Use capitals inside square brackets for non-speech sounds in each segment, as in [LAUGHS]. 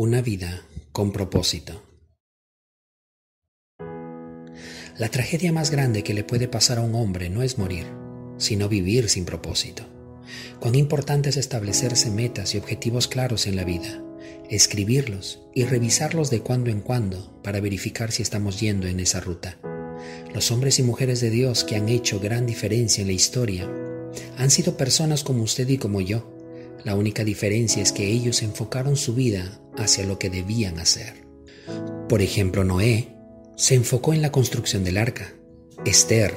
Una vida con propósito. La tragedia más grande que le puede pasar a un hombre no es morir, sino vivir sin propósito. Cuán importante es establecerse metas y objetivos claros en la vida, escribirlos y revisarlos de cuando en cuando para verificar si estamos yendo en esa ruta. Los hombres y mujeres de Dios que han hecho gran diferencia en la historia han sido personas como usted y como yo, la única diferencia es que ellos enfocaron su vida hacia lo que debían hacer. Por ejemplo, Noé se enfocó en la construcción del arca. Esther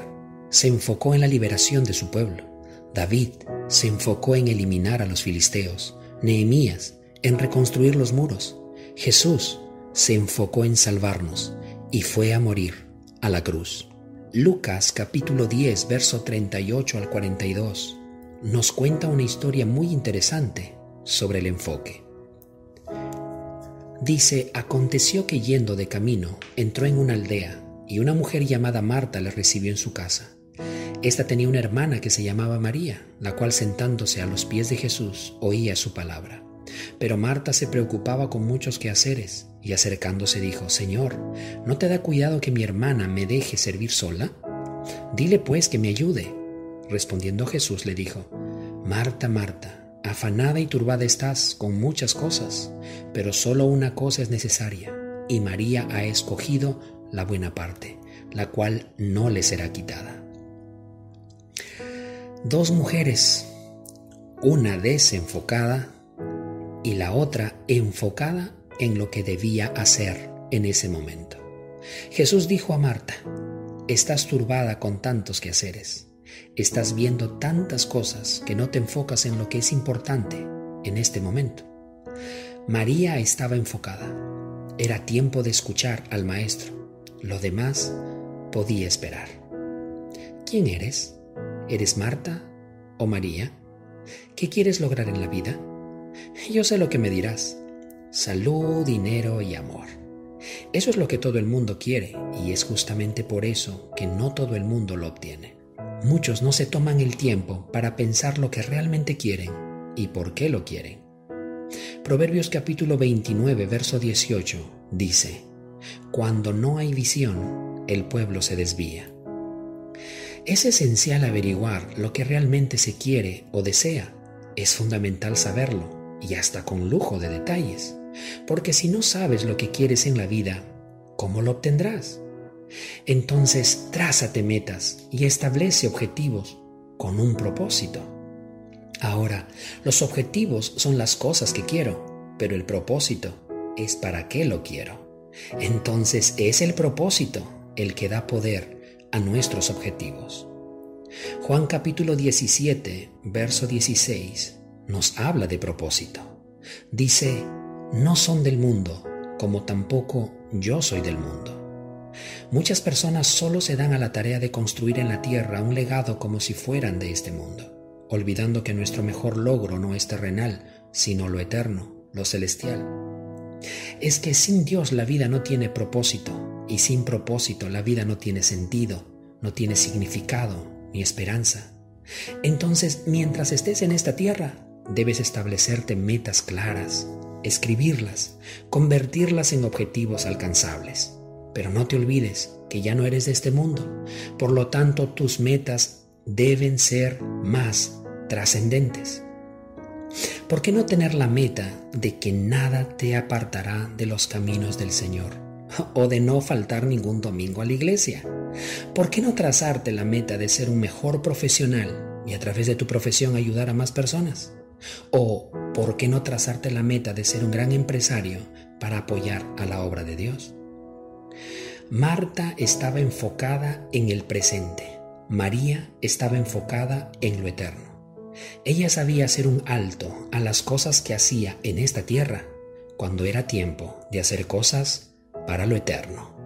se enfocó en la liberación de su pueblo. David se enfocó en eliminar a los filisteos. Nehemías en reconstruir los muros. Jesús se enfocó en salvarnos y fue a morir a la cruz. Lucas capítulo 10, verso 38 al 42 nos cuenta una historia muy interesante sobre el enfoque. Dice, aconteció que yendo de camino, entró en una aldea y una mujer llamada Marta le recibió en su casa. Esta tenía una hermana que se llamaba María, la cual sentándose a los pies de Jesús oía su palabra. Pero Marta se preocupaba con muchos quehaceres y acercándose dijo, Señor, ¿no te da cuidado que mi hermana me deje servir sola? Dile pues que me ayude. Respondiendo Jesús le dijo, Marta, Marta, afanada y turbada estás con muchas cosas, pero solo una cosa es necesaria, y María ha escogido la buena parte, la cual no le será quitada. Dos mujeres, una desenfocada y la otra enfocada en lo que debía hacer en ese momento. Jesús dijo a Marta, estás turbada con tantos quehaceres Estás viendo tantas cosas que no te enfocas en lo que es importante en este momento. María estaba enfocada. Era tiempo de escuchar al Maestro. Lo demás podía esperar. ¿Quién eres? ¿Eres Marta o María? ¿Qué quieres lograr en la vida? Yo sé lo que me dirás. Salud, dinero y amor. Eso es lo que todo el mundo quiere y es justamente por eso que no todo el mundo lo obtiene. Muchos no se toman el tiempo para pensar lo que realmente quieren y por qué lo quieren. Proverbios capítulo 29, verso 18 dice, Cuando no hay visión, el pueblo se desvía. Es esencial averiguar lo que realmente se quiere o desea. Es fundamental saberlo y hasta con lujo de detalles. Porque si no sabes lo que quieres en la vida, ¿cómo lo obtendrás? Entonces trázate metas y establece objetivos con un propósito. Ahora, los objetivos son las cosas que quiero, pero el propósito es para qué lo quiero. Entonces es el propósito el que da poder a nuestros objetivos. Juan capítulo 17, verso 16 nos habla de propósito. Dice, no son del mundo, como tampoco yo soy del mundo. Muchas personas solo se dan a la tarea de construir en la tierra un legado como si fueran de este mundo, olvidando que nuestro mejor logro no es terrenal, sino lo eterno, lo celestial. Es que sin Dios la vida no tiene propósito, y sin propósito la vida no tiene sentido, no tiene significado ni esperanza. Entonces, mientras estés en esta tierra, debes establecerte metas claras, escribirlas, convertirlas en objetivos alcanzables. Pero no te olvides que ya no eres de este mundo. Por lo tanto, tus metas deben ser más trascendentes. ¿Por qué no tener la meta de que nada te apartará de los caminos del Señor? [LAUGHS] O de no faltar ningún domingo a la iglesia. ¿Por qué no trazarte la meta de ser un mejor profesional y a través de tu profesión ayudar a más personas? ¿O por qué no trazarte la meta de ser un gran empresario para apoyar a la obra de Dios? Marta estaba enfocada en el presente. María estaba enfocada en lo eterno. Ella sabía hacer un alto a las cosas que hacía en esta tierra cuando era tiempo de hacer cosas para lo eterno.